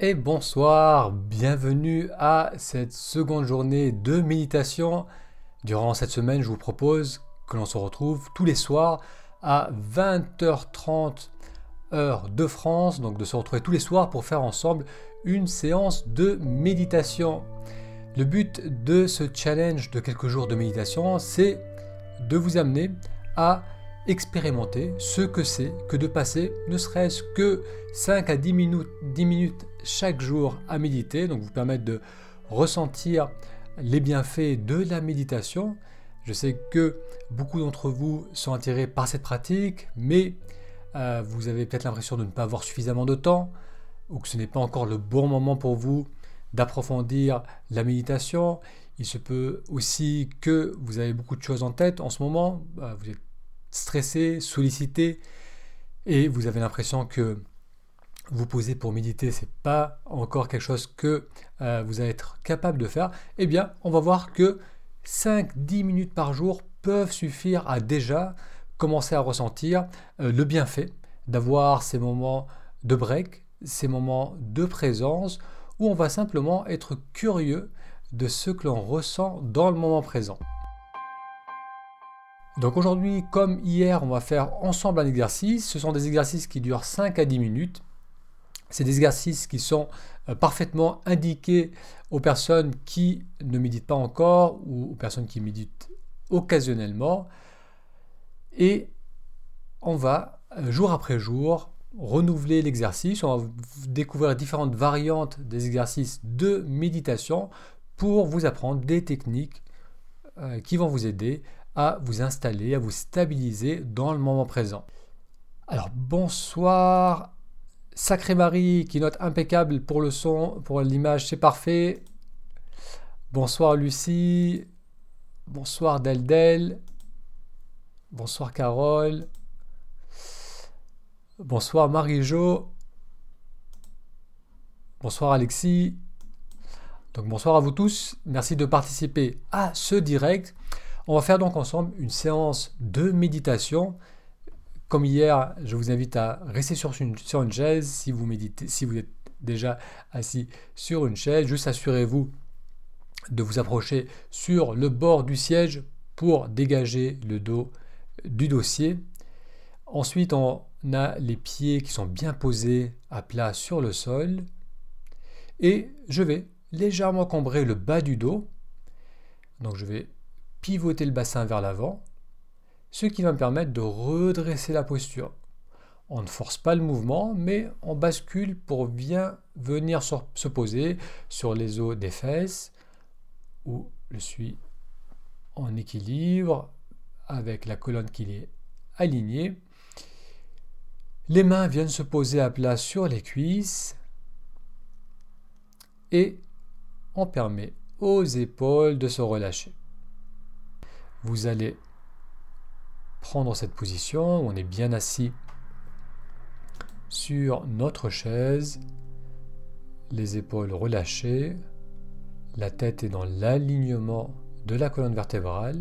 et bonsoir, bienvenue à cette seconde journée de méditation. Durant cette semaine, je vous propose que l'on se retrouve tous les soirs à 20h30 heure de France, donc de se retrouver tous les soirs pour faire ensemble une séance de méditation. Le but de ce challenge de quelques jours de méditation, c'est de vous amener à expérimenter ce que c'est que de passer ne serait-ce que 5 à 10 minutes, 10 minutes chaque jour à méditer, donc vous permettre de ressentir les bienfaits de la méditation. Je sais que beaucoup d'entre vous sont attirés par cette pratique, mais euh, vous avez peut-être l'impression de ne pas avoir suffisamment de temps, ou que ce n'est pas encore le bon moment pour vous d'approfondir la méditation. Il se peut aussi que vous avez beaucoup de choses en tête en ce moment, êtes stressé, sollicité, et vous avez l'impression que vous poser pour méditer, c'est pas encore quelque chose que euh, vous allez être capable de faire, eh bien, on va voir que 5-10 minutes par jour peuvent suffire à déjà commencer à ressentir euh, le bienfait d'avoir ces moments de break, ces moments de présence, où on va simplement être curieux de ce que l'on ressent dans le moment présent. Donc aujourd'hui, comme hier, on va faire ensemble un exercice. Ce sont des exercices qui durent 5 à 10 minutes. C'est des exercices qui sont euh, parfaitement indiqués aux personnes qui ne méditent pas encore ou aux personnes qui méditent occasionnellement. Et on va, euh, jour après jour, renouveler l'exercice. On va découvrir différentes variantes des exercices de méditation pour vous apprendre des techniques euh, qui vont vous aider à vous installer, à vous stabiliser dans le moment présent. Alors bonsoir Sacré Marie qui note impeccable pour le son, pour l'image, c'est parfait. Bonsoir Lucie. Bonsoir Deldel. Bonsoir Carole. Bonsoir Marie-Jo. Bonsoir Alexis. Donc bonsoir à vous tous. Merci de participer à ce direct. On va faire donc ensemble une séance de méditation comme hier, je vous invite à rester sur une, chaise si vous méditez, si vous êtes déjà assis sur une chaise. Juste assurez-vous de vous approcher sur le bord du siège pour dégager le dos du dossier. Ensuite, on a les pieds qui sont bien posés à plat sur le sol. Et je vais légèrement combrer le bas du dos. Donc je vais pivoter le bassin vers l'avant ce qui va me permettre de redresser la posture. On ne force pas le mouvement, mais on bascule pour bien venir se poser sur les os des fesses, où je suis en équilibre, avec la colonne qui est alignée. Les mains viennent se poser à plat sur les cuisses et on permet aux épaules de se relâcher. Vous allez prendre cette position on est bien assis sur notre chaise, les épaules relâchées, la tête est dans l'alignement de la colonne vertébrale.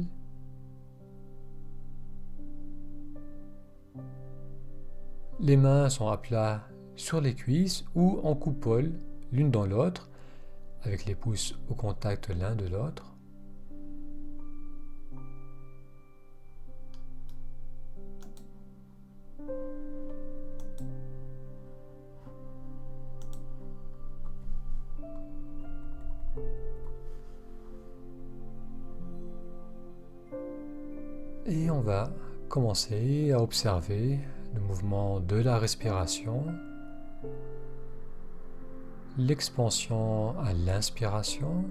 Les mains sont à plat sur les cuisses ou en coupole l'une dans l'autre, avec les pouces au contact l'un de l'autre. À observer le mouvement de la respiration, l'expansion à l'inspiration,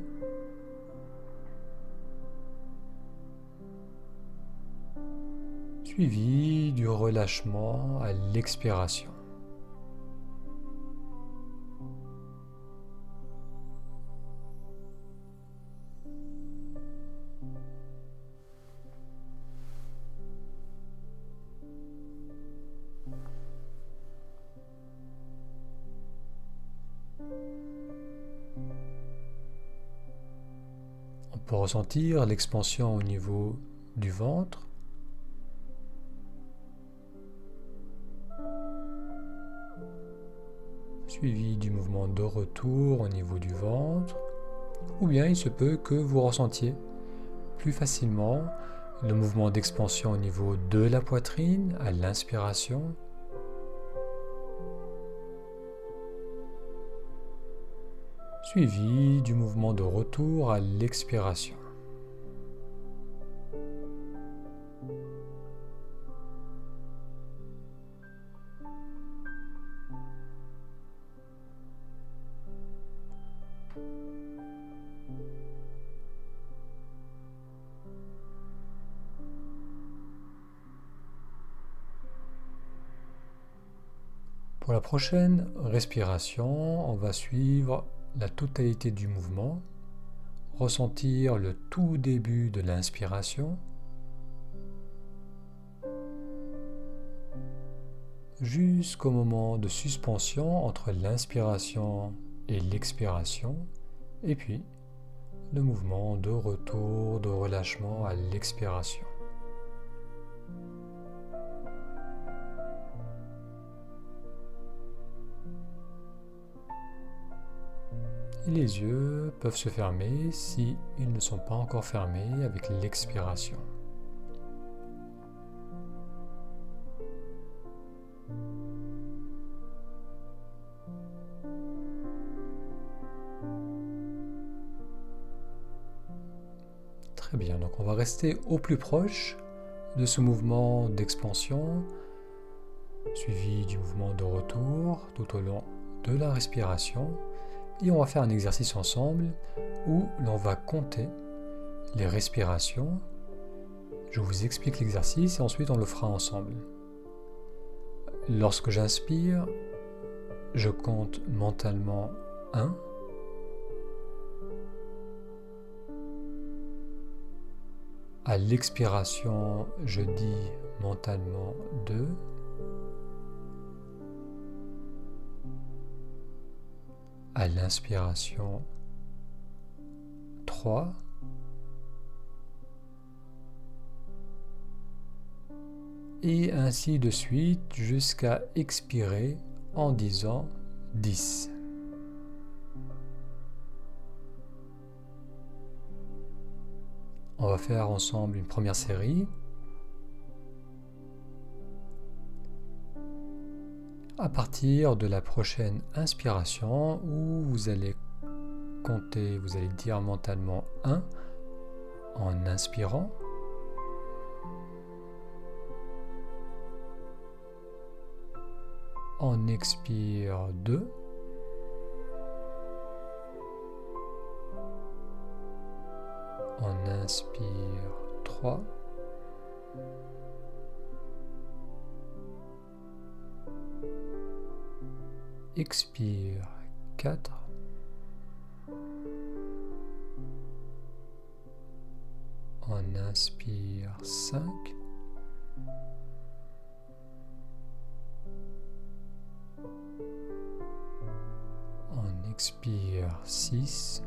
suivi du relâchement à l'expiration. Peut ressentir l'expansion au niveau du ventre. suivi du mouvement de retour au niveau du ventre, ou bien il se peut que vous ressentiez plus facilement le mouvement d'expansion au niveau de la poitrine à l'inspiration, suivi du mouvement de retour à l'expiration. Pour la prochaine respiration, on va suivre la totalité du mouvement, ressentir le tout début de l'inspiration, jusqu'au moment de suspension entre l'inspiration et l'expiration, et puis le mouvement de retour, de relâchement à l'expiration. Les yeux peuvent se fermer si ne sont pas encore fermés avec l'expiration. Très bien, donc on va rester au plus proche de ce mouvement d'expansion, suivi du mouvement de retour tout au long de la respiration et on va faire un exercice ensemble où l'on va compter les respirations. Je vous explique l'exercice et ensuite on le fera ensemble. Lorsque j'inspire, je compte mentalement 1. À l'expiration, je dis mentalement 2. L'inspiration 3. Et ainsi de suite jusqu'à expirer en disant 10. On va faire ensemble une première série. À partir de la prochaine inspiration où vous allez compter, vous allez dire mentalement 1 en inspirant. On expire 2. On inspire 3. Expire 4. On inspire 5. On expire 6.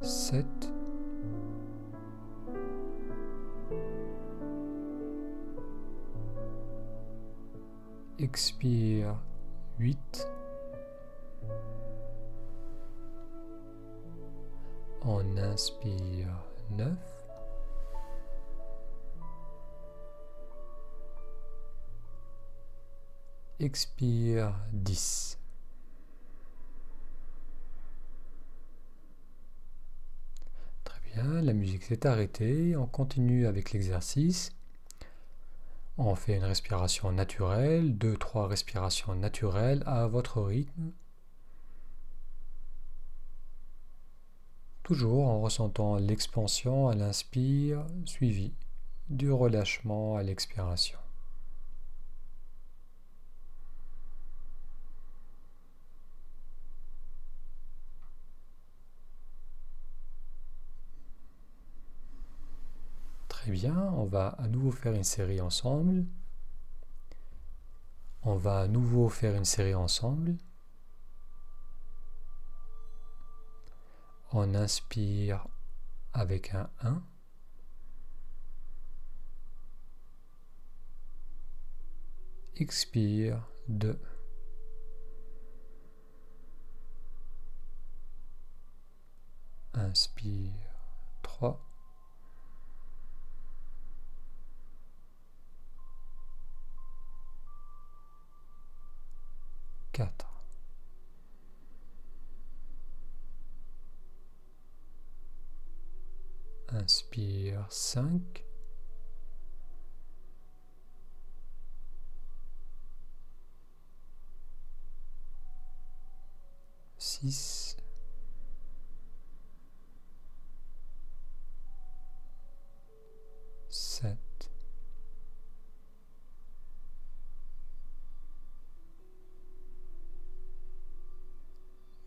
Sept. Expire 8. On inspire 9. Expire 10. Très bien, la musique s'est arrêtée. On continue avec l'exercice. On fait une respiration naturelle, deux, trois respirations naturelles à votre rythme. Toujours en ressentant l'expansion à l'inspire, suivi du relâchement à l'expiration. Très bien, on va à nouveau faire une série ensemble. On va à nouveau faire une série ensemble. On inspire avec un 1. Expire 2. Inspire 3. Quatre. Inspire cinq. Six. Sept.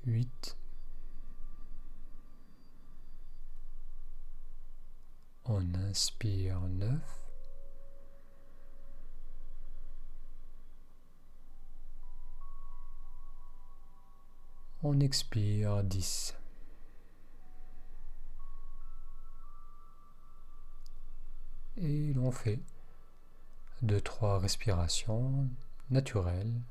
Huit. On inspire neuf. On expire dix. Et l'on fait deux, trois respirations naturelles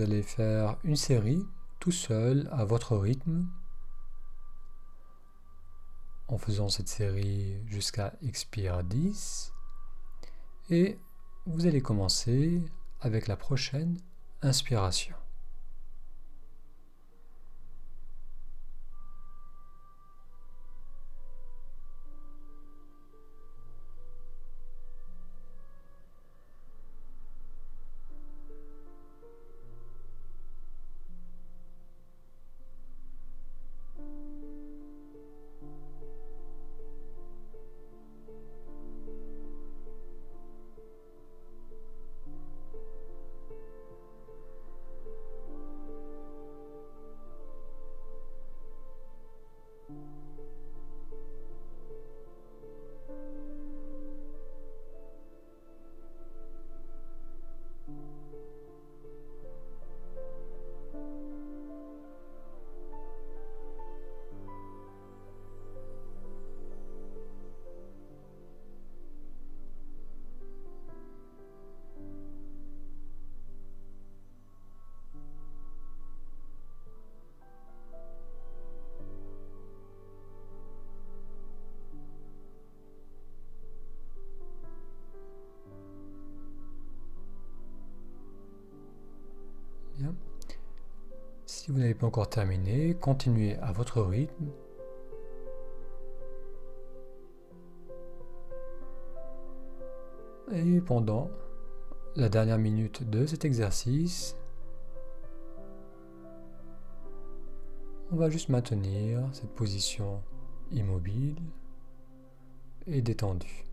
allez faire une série tout seul à votre rythme en faisant cette série jusqu'à expire 10 et vous allez commencer avec la prochaine inspiration. Si vous n'avez pas encore terminé, continuez à votre rythme. Et pendant la dernière minute de cet exercice, on va juste maintenir cette position immobile et détendue.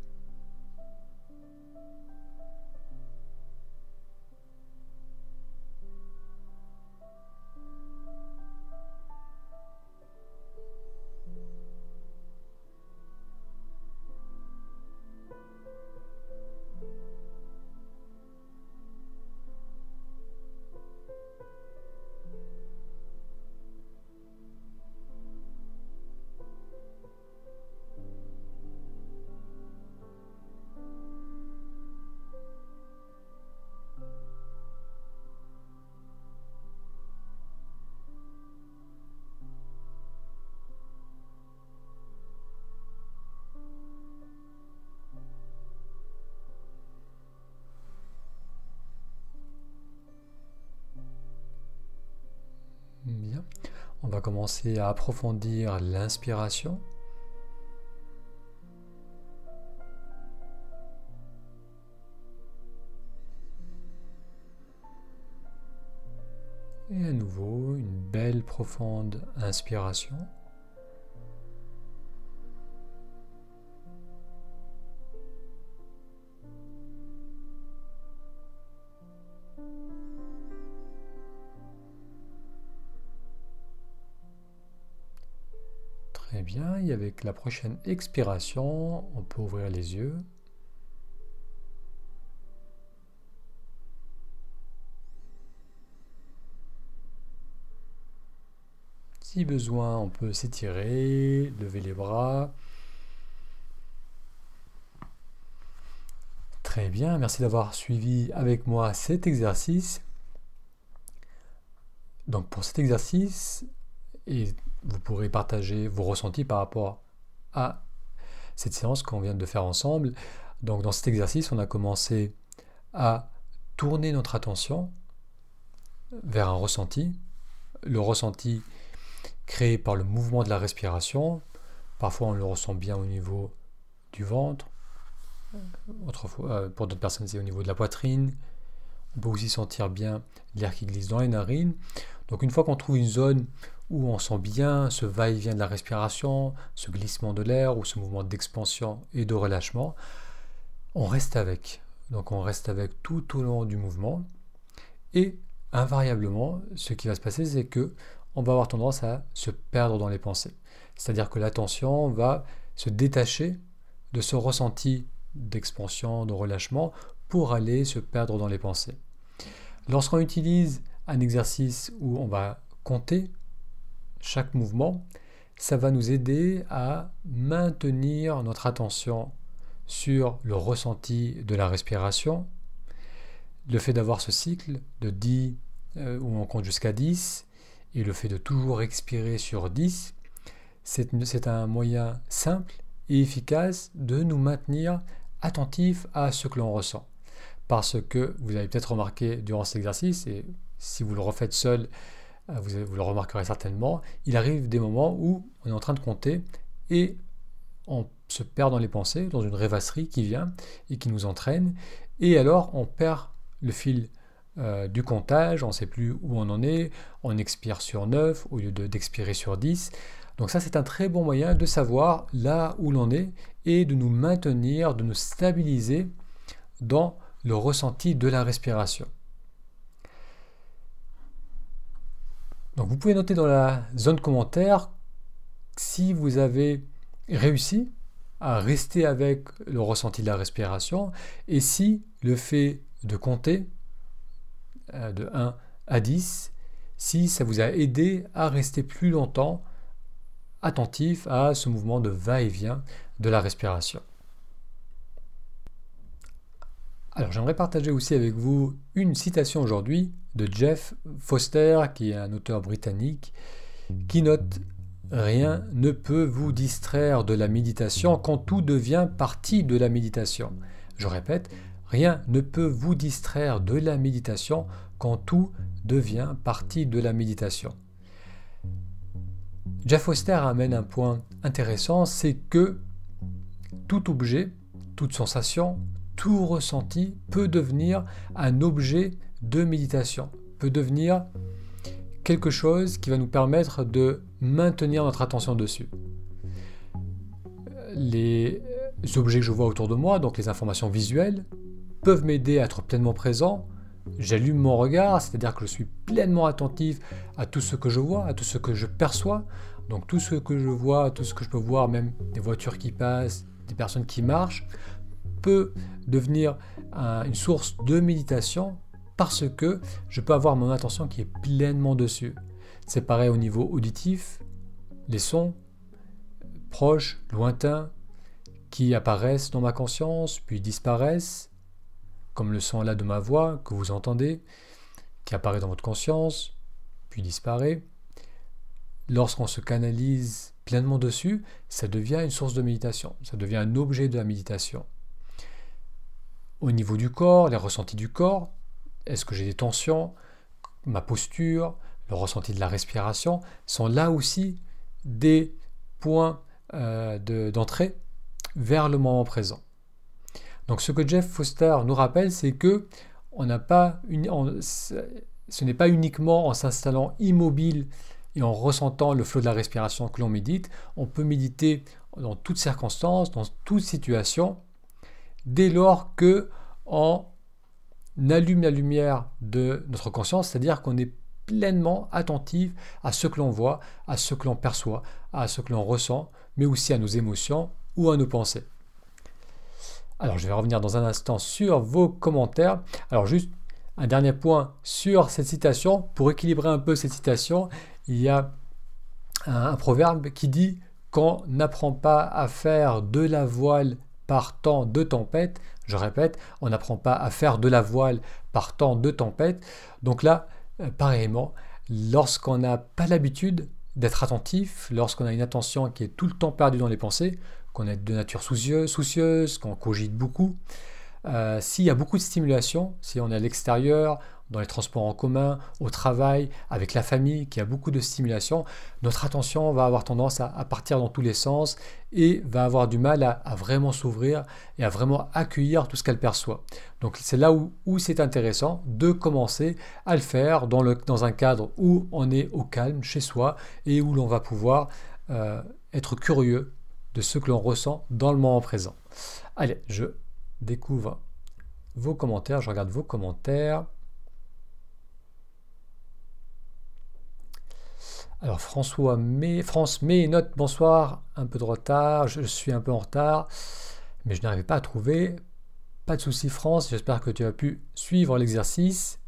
On va commencer à approfondir l'inspiration. Et à nouveau, une belle profonde inspiration. Bien, et avec la prochaine expiration, on peut ouvrir les yeux. Si besoin, on peut s'étirer, lever les bras. Très bien, merci d'avoir suivi avec moi cet exercice. Donc pour cet exercice, et vous pourrez partager vos ressentis par rapport à cette séance qu'on vient de faire ensemble. Donc dans cet exercice, on a commencé à tourner notre attention vers un ressenti. Le ressenti créé par le mouvement de la respiration. Parfois on le ressent bien au niveau du ventre. Autrefois, euh, pour d'autres personnes, c'est au niveau de la poitrine. On peut aussi sentir bien l'air qui glisse dans les narines. Donc une fois qu'on trouve une zone où on sent bien ce va-et-vient de la respiration, ce glissement de l'air ou ce mouvement d'expansion et de relâchement, on reste avec. Donc on reste avec tout au long du mouvement. Et invariablement, ce qui va se passer, c'est que on va avoir tendance à se perdre dans les pensées. C'est-à-dire que l'attention va se détacher de ce ressenti d'expansion, de relâchement, pour aller se perdre dans les pensées. Lorsqu'on utilise un exercice où on va compter chaque mouvement, ça va nous aider à maintenir notre attention sur le ressenti de la respiration. Le fait d'avoir ce cycle de 10 euh, où on compte jusqu'à 10 et le fait de toujours expirer sur 10, c'est un moyen simple et efficace de nous maintenir attentifs à ce que l'on ressent. Parce que vous avez peut-être remarqué durant cet exercice, et si vous le refaites seul, euh, vous, le remarquerez certainement, il arrive des moments où on est en train de compter et on se perd dans les pensées, dans une rêvasserie qui vient et qui nous entraîne, et alors on perd le fil euh, du comptage, on ne sait plus où on en est, on expire sur 9 au lieu d'expirer sur 10. Donc ça c'est un très bon moyen de savoir là où l'on est et de nous maintenir, de nous stabiliser dans le ressenti de la respiration. Donc vous pouvez noter dans la zone commentaire si vous avez réussi à rester avec le ressenti de la respiration et si le fait de compter euh, de 1 à 10, si ça vous a aidé à rester plus longtemps attentif à ce mouvement de va-et-vient de la respiration. Alors j'aimerais partager aussi avec vous une citation aujourd'hui de Jeff Foster, qui est un auteur britannique, qui note Rien ne peut vous distraire de la méditation quand tout devient partie de la méditation. Je répète, rien ne peut vous distraire de la méditation quand tout devient partie de la méditation. Jeff Foster amène un point intéressant, c'est que tout objet, toute sensation, tout ressenti peut devenir un objet de méditation, peut devenir quelque chose qui va nous permettre de maintenir notre attention dessus. Les objets que je vois autour de moi, donc les informations visuelles, peuvent m'aider à être pleinement présent. J'allume mon regard, c'est-à-dire que je suis pleinement attentif à tout ce que je vois, à tout ce que je perçois. Donc tout ce que je vois, tout ce que je peux voir, même des voitures qui passent, des personnes qui marchent, peut devenir une source de méditation parce que je peux avoir mon attention qui est pleinement dessus. C'est pareil au niveau auditif, les sons proches, lointains, qui apparaissent dans ma conscience, puis disparaissent, comme le son là de ma voix que vous entendez, qui apparaît dans votre conscience, puis disparaît. Lorsqu'on se canalise pleinement dessus, ça devient une source de méditation, ça devient un objet de la méditation au niveau du corps, les ressentis du corps. Est-ce que j'ai des tensions? Ma posture, le ressenti de la respiration sont là aussi des points euh, d'entrée vers le moment présent. Donc ce que Jeff Foster nous rappelle, c'est que on n'a pas une, ce n'est pas uniquement en s'installant immobile et en ressentant le flot de la respiration que l'on médite. On peut méditer dans toutes circonstances, dans toute situation, dès lors que on allume la lumière de notre conscience, c'est-à-dire qu'on est pleinement attentif à ce que l'on voit, à ce que l'on perçoit, à ce que l'on ressent, mais aussi à nos émotions ou à nos pensées. Alors je vais revenir dans un instant sur vos commentaires. Alors juste un dernier point sur cette citation. Pour équilibrer un peu cette citation, il y a un, proverbe qui dit qu'on n'apprend pas à faire de la voile par temps de tempête. Je répète, on n'apprend pas à faire de la voile par temps de tempête. Donc là, euh, pareillement, lorsqu'on n'a pas l'habitude d'être attentif, lorsqu'on a une attention qui est tout le temps perdue dans les pensées, qu'on est de nature soucieuse, soucieuse qu'on cogite beaucoup, euh, s'il y a beaucoup de stimulation, si on est à l'extérieur, dans les transports en commun, au travail, avec la famille, qui a beaucoup de stimulation, notre attention va avoir tendance à, partir dans tous les sens et va avoir du mal à, vraiment s'ouvrir et à vraiment accueillir tout ce qu'elle perçoit. Donc c'est là où, c'est intéressant de commencer à le faire dans, le, dans, un cadre où on est au calme chez soi et où l'on va pouvoir euh, être curieux de ce que l'on ressent dans le moment présent. Allez, je découvre vos commentaires, je regarde vos commentaires. Alors François mais France mais note bonsoir, un peu de retard, je suis un peu en retard, mais je n'arrivais pas à trouver. Pas de souci France, j'espère que tu as pu suivre l'exercice.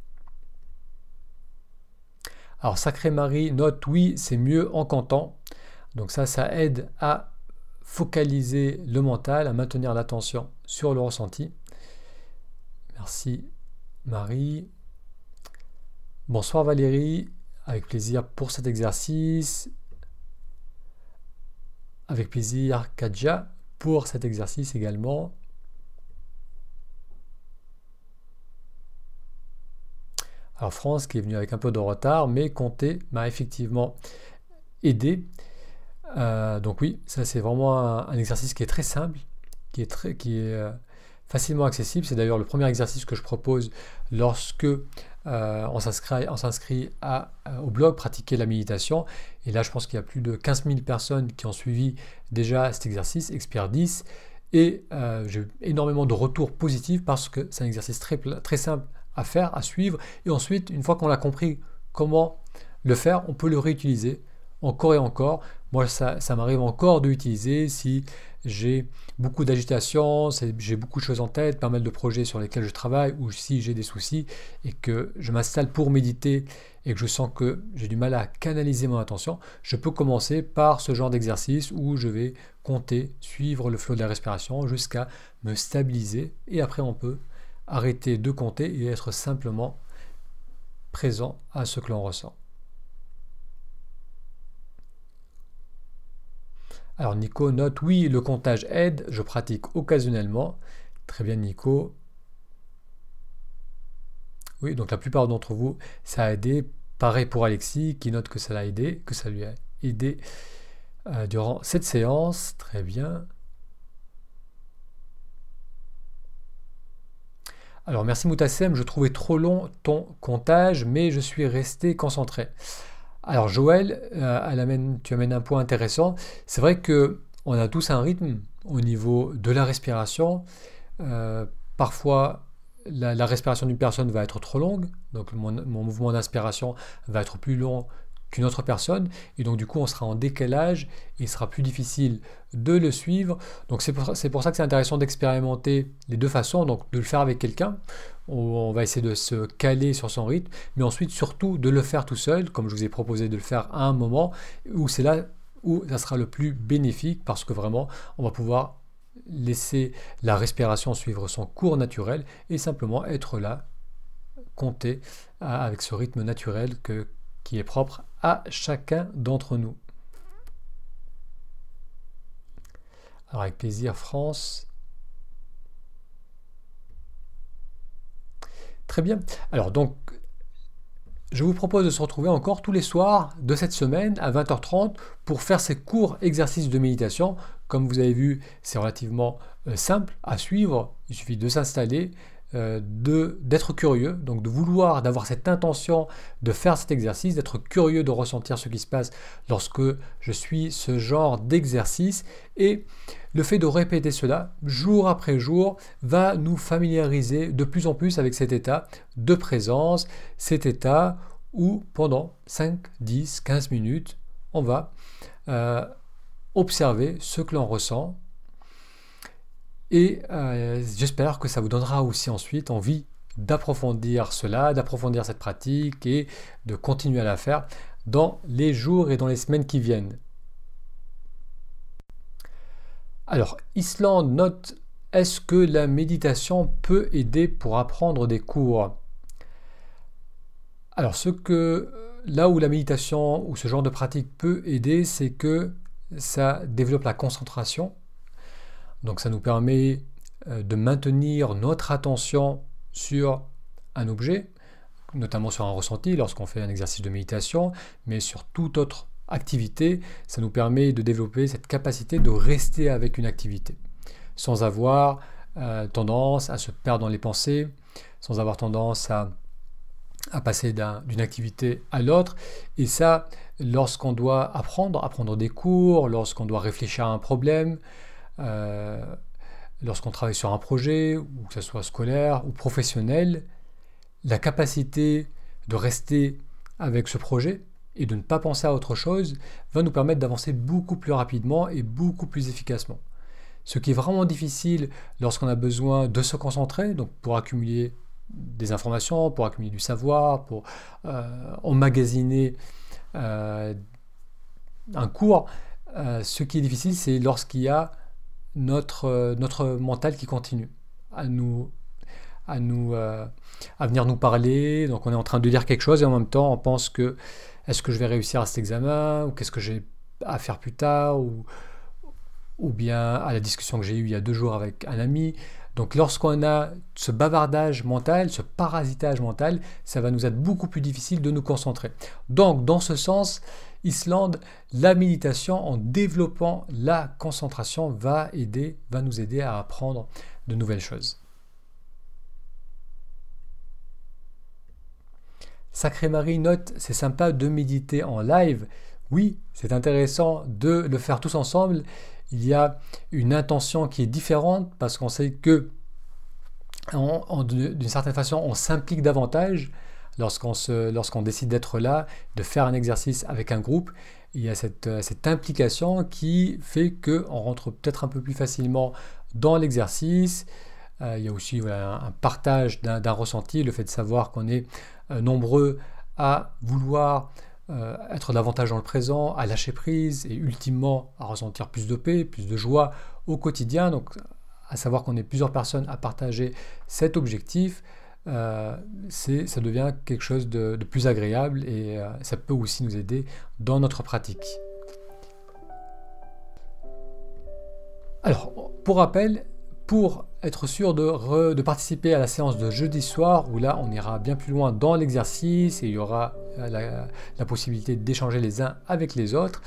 Alors Sacré Marie note oui, c'est mieux en cantant. Donc ça, ça aide à focaliser le mental, à maintenir l'attention sur le ressenti. Merci Marie. Bonsoir Valérie, avec plaisir pour cet exercice. Avec plaisir Kadja pour cet exercice également. Alors France qui est venu avec un peu de retard, mais compter m'a effectivement aidé. Euh, donc oui, ça c'est vraiment un, exercice qui est très simple, qui est, très, qui est euh, facilement accessible. C'est d'ailleurs le premier exercice que je propose lorsque euh, on s'inscrit au blog Pratiquer la méditation. Et là, je pense qu'il y a plus de 15 000 personnes qui ont suivi déjà cet exercice, Expert 10. Et j'ai eu énormément de retours positifs parce que c'est un exercice très simple à faire, à suivre. Et ensuite, une fois qu'on a compris comment le faire, on peut le réutiliser encore et encore. Moi, ça, m'arrive encore de l'utiliser si j'ai beaucoup d'agitation, j'ai beaucoup de choses en tête, pas mal de projets sur lesquels je travaille, ou si j'ai des soucis et que je m'installe pour méditer et que je sens que j'ai du mal à canaliser mon attention, je peux commencer par ce genre d'exercice où je vais compter, suivre le flot de la respiration jusqu'à me stabiliser et après on peut arrêter de compter et être simplement présent à ce que l'on ressent. Alors Nico note, oui, le comptage aide, je pratique occasionnellement. Très bien Nico. Oui, donc la plupart d'entre vous, ça a aidé. Pareil pour Alexis qui note que ça l'a aidé, que ça lui a aidé euh, durant cette séance. Très bien. Alors merci Moutassem, je trouvais trop long ton comptage, mais je suis resté concentré. Alors Joël, euh, tu amènes un point intéressant. C'est vrai que on a tous un rythme au niveau de la respiration. Euh, parfois, la, respiration d'une personne va être trop longue, donc mon, mouvement d'inspiration va être plus long qu'une autre personne, et donc du coup on sera en décalage, et il sera plus difficile de le suivre. Donc c'est pour, pour, ça que c'est intéressant d'expérimenter les deux façons, donc de le faire avec quelqu'un, on va essayer de se caler sur son rythme, mais ensuite surtout de le faire tout seul, comme je vous ai proposé de le faire à un moment où c'est là où ça sera le plus bénéfique parce que vraiment on va pouvoir laisser la respiration suivre son cours naturel et simplement être là, compter avec ce rythme naturel qui est propre à chacun d'entre nous. Alors avec plaisir France, Très bien. Alors donc, je vous propose de se retrouver encore tous les soirs de cette semaine à 20h30 pour faire ces courts exercices de méditation. Comme vous avez vu, c'est relativement euh, simple à suivre. Il suffit de s'installer, d'être curieux, donc de vouloir, d'avoir cette intention de faire cet exercice, d'être curieux de ressentir ce qui se passe lorsque je suis ce genre d'exercice. Et le fait de répéter cela jour après jour va nous familiariser de plus en plus avec cet état de présence, cet état où pendant 5, 10, 15 minutes, on va euh, observer ce que l'on ressent. Et euh, j'espère que ça vous donnera aussi ensuite envie d'approfondir cela, d'approfondir cette pratique et de continuer à la faire dans les jours et dans les semaines qui viennent. Alors, Islande note est-ce que la méditation peut aider pour apprendre des cours? Alors, ce que là où la méditation ou ce genre de pratique peut aider, c'est que ça développe la concentration. Donc, ça nous permet euh, de maintenir notre attention sur un objet, notamment sur un ressenti lorsqu'on fait un exercice de méditation, mais sur toute autre activité, ça nous permet de développer cette capacité de rester avec une activité, sans avoir euh, tendance à se perdre dans les pensées, sans avoir tendance à, passer d'une activité à l'autre. Et ça, lorsqu'on doit apprendre, apprendre des cours, lorsqu'on doit réfléchir à un problème, euh, lorsqu'on travaille sur un projet, ou que ce soit scolaire ou professionnel, la capacité de rester avec ce projet et de ne pas penser à autre chose va nous permettre d'avancer beaucoup plus rapidement et beaucoup plus efficacement. Ce qui est vraiment difficile lorsqu'on a besoin de se concentrer, donc pour accumuler des informations, pour accumuler du savoir, pour euh, emmagasiner euh, un cours, ce qui est difficile, c'est lorsqu'il y a notre, euh, notre mental qui continue à nous, à nous, euh, à venir nous parler. Donc on est en train de dire quelque chose et en même temps on pense que est-ce que je vais réussir à cet examen ou qu'est-ce que j'ai à faire plus tard ou, ou bien à la discussion que j'ai eue il y a deux jours avec un ami. Donc lorsqu'on a ce bavardage mental, ce parasitage mental, ça va nous être beaucoup plus difficile de nous concentrer. Donc dans ce sens, Islande, la méditation en développant la concentration va aider, va nous aider à apprendre de nouvelles choses. Sacré Marie note, c'est sympa de méditer en live. Oui, c'est intéressant de le faire tous ensemble. Il y a une intention qui est différente parce qu'on sait que d'une certaine façon, on s'implique davantage lorsqu'on décide d'être là, de faire un exercice avec un groupe, il y a cette, euh, implication qui fait qu'on rentre peut-être un peu plus facilement dans l'exercice. Euh, il y a aussi un, partage d'un ressenti, le fait de savoir qu'on est euh, nombreux à vouloir être davantage dans le présent, à lâcher prise et ultimement à ressentir plus de paix, plus de joie au quotidien. Donc à savoir qu'on est plusieurs personnes à partager cet objectif. Euh, ça devient quelque chose de, plus agréable et euh, ça peut aussi nous aider dans notre pratique. Alors, pour rappel, pour être sûr de, de, participer à la séance de jeudi soir, où là on ira bien plus loin dans l'exercice et il y aura euh, la possibilité d'échanger les uns avec les autres,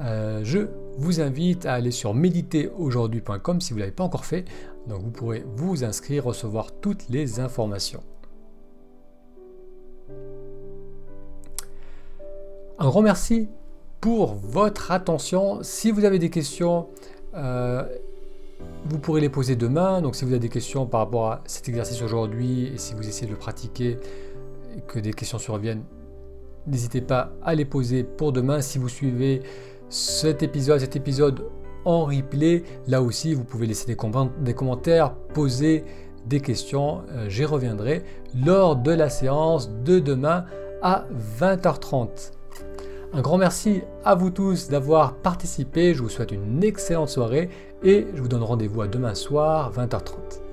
euh, je vous invite à aller sur méditeraujourd'hui.com si vous ne l'avez pas encore fait. Donc vous pourrez vous inscrire, recevoir toutes les informations. Un grand merci pour votre attention. Si vous avez des questions, euh, vous pourrez les poser demain. Donc si vous avez des questions par rapport à cet exercice aujourd'hui et si vous essayez de le pratiquer que des questions surviennent, n'hésitez pas à les poser pour demain. Si vous suivez cet épisode, cet épisode en replay. Là aussi, vous pouvez laisser des, commentaires, poser des questions. Euh, j'y reviendrai lors de la séance de demain à 20h30. Un grand merci à vous tous d'avoir participé. Je vous souhaite une excellente soirée et je vous donne rendez-vous à demain soir 20h30.